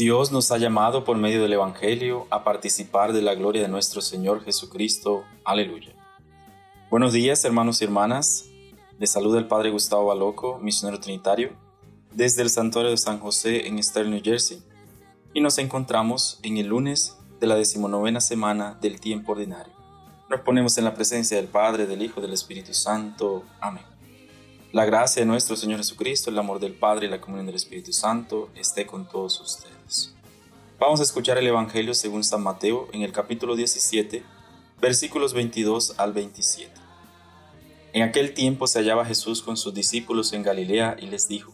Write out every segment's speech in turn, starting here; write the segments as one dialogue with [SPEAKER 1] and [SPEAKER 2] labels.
[SPEAKER 1] Dios nos ha llamado por medio del Evangelio a participar de la gloria de nuestro Señor Jesucristo. Aleluya. Buenos días hermanos y hermanas. Les saluda el Padre Gustavo Baloco, misionero trinitario, desde el Santuario de San José en Stern, New Jersey. Y nos encontramos en el lunes de la decimonovena semana del tiempo ordinario. Nos ponemos en la presencia del Padre, del Hijo, del Espíritu Santo. Amén. La gracia de nuestro Señor Jesucristo, el amor del Padre y la comunión del Espíritu Santo esté con todos ustedes. Vamos a escuchar el Evangelio según San Mateo en el capítulo 17, versículos 22 al 27. En aquel tiempo se hallaba Jesús con sus discípulos en Galilea y les dijo,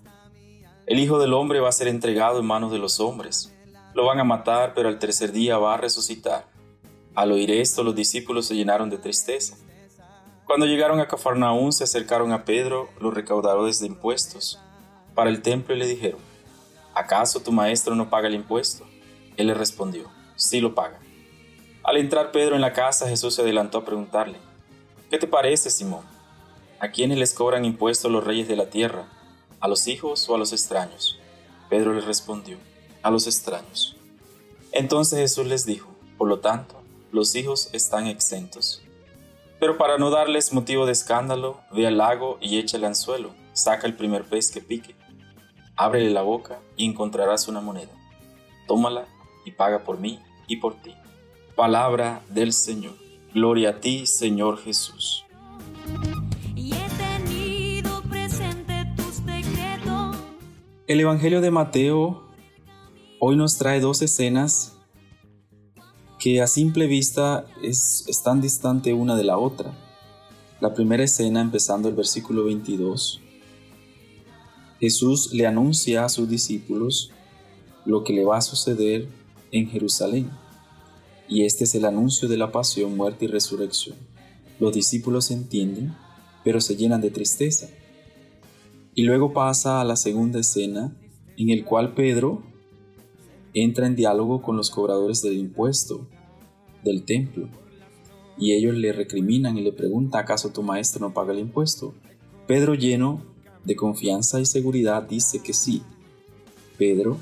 [SPEAKER 1] El Hijo del Hombre va a ser entregado en manos de los hombres. Lo van a matar, pero al tercer día va a resucitar. Al oír esto, los discípulos se llenaron de tristeza. Cuando llegaron a Cafarnaún, se acercaron a Pedro, los recaudadores de impuestos, para el templo y le dijeron, ¿acaso tu maestro no paga el impuesto? Él le respondió, sí lo paga. Al entrar Pedro en la casa, Jesús se adelantó a preguntarle, ¿qué te parece, Simón? ¿A quiénes les cobran impuestos los reyes de la tierra? ¿A los hijos o a los extraños? Pedro le respondió, a los extraños. Entonces Jesús les dijo, por lo tanto, los hijos están exentos. Pero para no darles motivo de escándalo, ve al lago y echa el anzuelo, saca el primer pez que pique, ábrele la boca y encontrarás una moneda. Tómala y paga por mí y por ti. Palabra del Señor. Gloria a ti, Señor Jesús. El Evangelio de Mateo hoy nos trae dos escenas que a simple vista es, están distante una de la otra. La primera escena, empezando el versículo 22, Jesús le anuncia a sus discípulos lo que le va a suceder en Jerusalén. Y este es el anuncio de la pasión, muerte y resurrección. Los discípulos entienden, pero se llenan de tristeza y luego pasa a la segunda escena en el cual Pedro entra en diálogo con los cobradores del impuesto del templo y ellos le recriminan y le preguntan ¿acaso tu maestro no paga el impuesto? Pedro lleno de confianza y seguridad dice que sí. Pedro,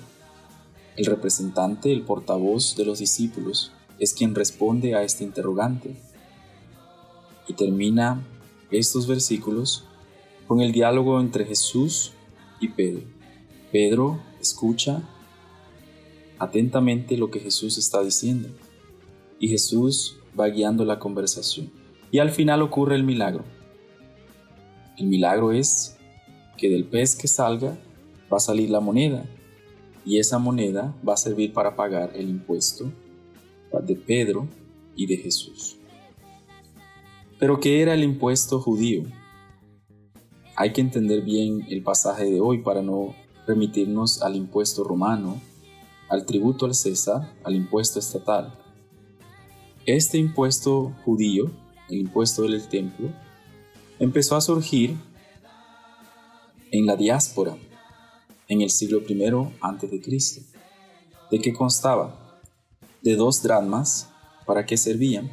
[SPEAKER 1] el representante, el portavoz de los discípulos, es quien responde a este interrogante. Y termina estos versículos con el diálogo entre Jesús y Pedro. Pedro escucha atentamente lo que Jesús está diciendo y Jesús va guiando la conversación. Y al final ocurre el milagro. El milagro es que del pez que salga va a salir la moneda y esa moneda va a servir para pagar el impuesto de Pedro y de Jesús. Pero ¿qué era el impuesto judío? Hay que entender bien el pasaje de hoy para no remitirnos al impuesto romano, al tributo al César, al impuesto estatal. Este impuesto judío, el impuesto del templo, empezó a surgir en la diáspora en el siglo I a.C. ¿De qué constaba? De dos dracmas, ¿para qué servían?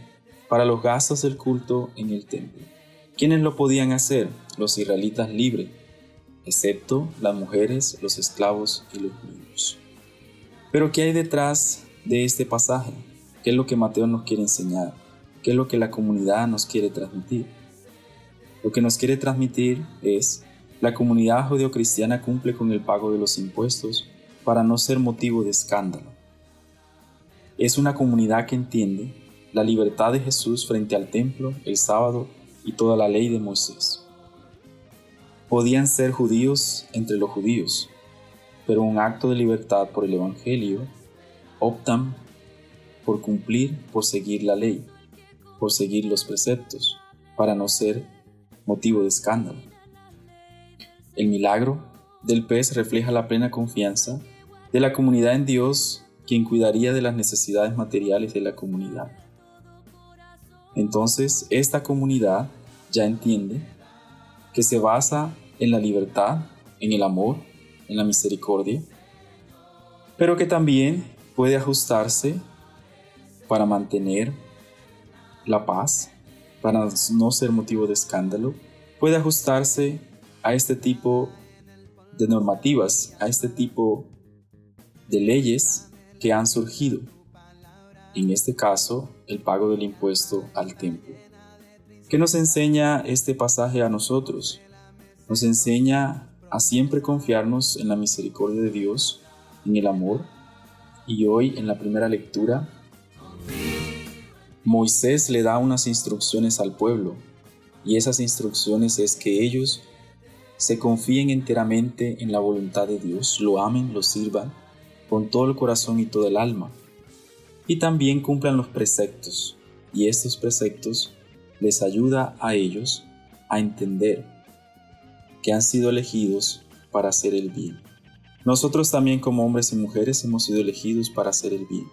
[SPEAKER 1] Para los gastos del culto en el templo. ¿Quiénes lo podían hacer? Los israelitas libres, excepto las mujeres, los esclavos y los niños. Pero ¿qué hay detrás de este pasaje? ¿Qué es lo que Mateo nos quiere enseñar? ¿Qué es lo que la comunidad nos quiere transmitir? Lo que nos quiere transmitir es, la comunidad judeocristiana cumple con el pago de los impuestos para no ser motivo de escándalo. Es una comunidad que entiende la libertad de Jesús frente al templo el sábado y toda la ley de Moisés. Podían ser judíos entre los judíos, pero un acto de libertad por el Evangelio optan por cumplir, por seguir la ley, por seguir los preceptos, para no ser motivo de escándalo. El milagro del pez refleja la plena confianza de la comunidad en Dios, quien cuidaría de las necesidades materiales de la comunidad. Entonces, esta comunidad ya entiende que se basa en la libertad, en el amor, en la misericordia, pero que también puede ajustarse para mantener la paz, para no ser motivo de escándalo, puede ajustarse a este tipo de normativas, a este tipo de leyes que han surgido, en este caso el pago del impuesto al templo. ¿Qué nos enseña este pasaje a nosotros? Nos enseña a siempre confiarnos en la misericordia de Dios, en el amor, y hoy en la primera lectura, Moisés le da unas instrucciones al pueblo, y esas instrucciones es que ellos se confíen enteramente en la voluntad de Dios, lo amen, lo sirvan con todo el corazón y todo el alma, y también cumplan los preceptos, y estos preceptos les ayuda a ellos a entender que han sido elegidos para hacer el bien. Nosotros también como hombres y mujeres hemos sido elegidos para hacer el bien.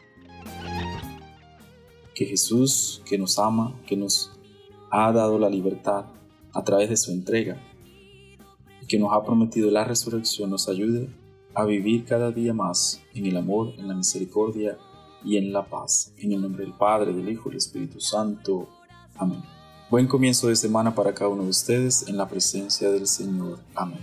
[SPEAKER 1] Que Jesús, que nos ama, que nos ha dado la libertad a través de su entrega, que nos ha prometido la resurrección nos ayude a vivir cada día más en el amor, en la misericordia y en la paz. En el nombre del Padre, del Hijo y del Espíritu Santo. Amén. Buen comienzo de semana para cada uno de ustedes en la presencia del Señor. Amén.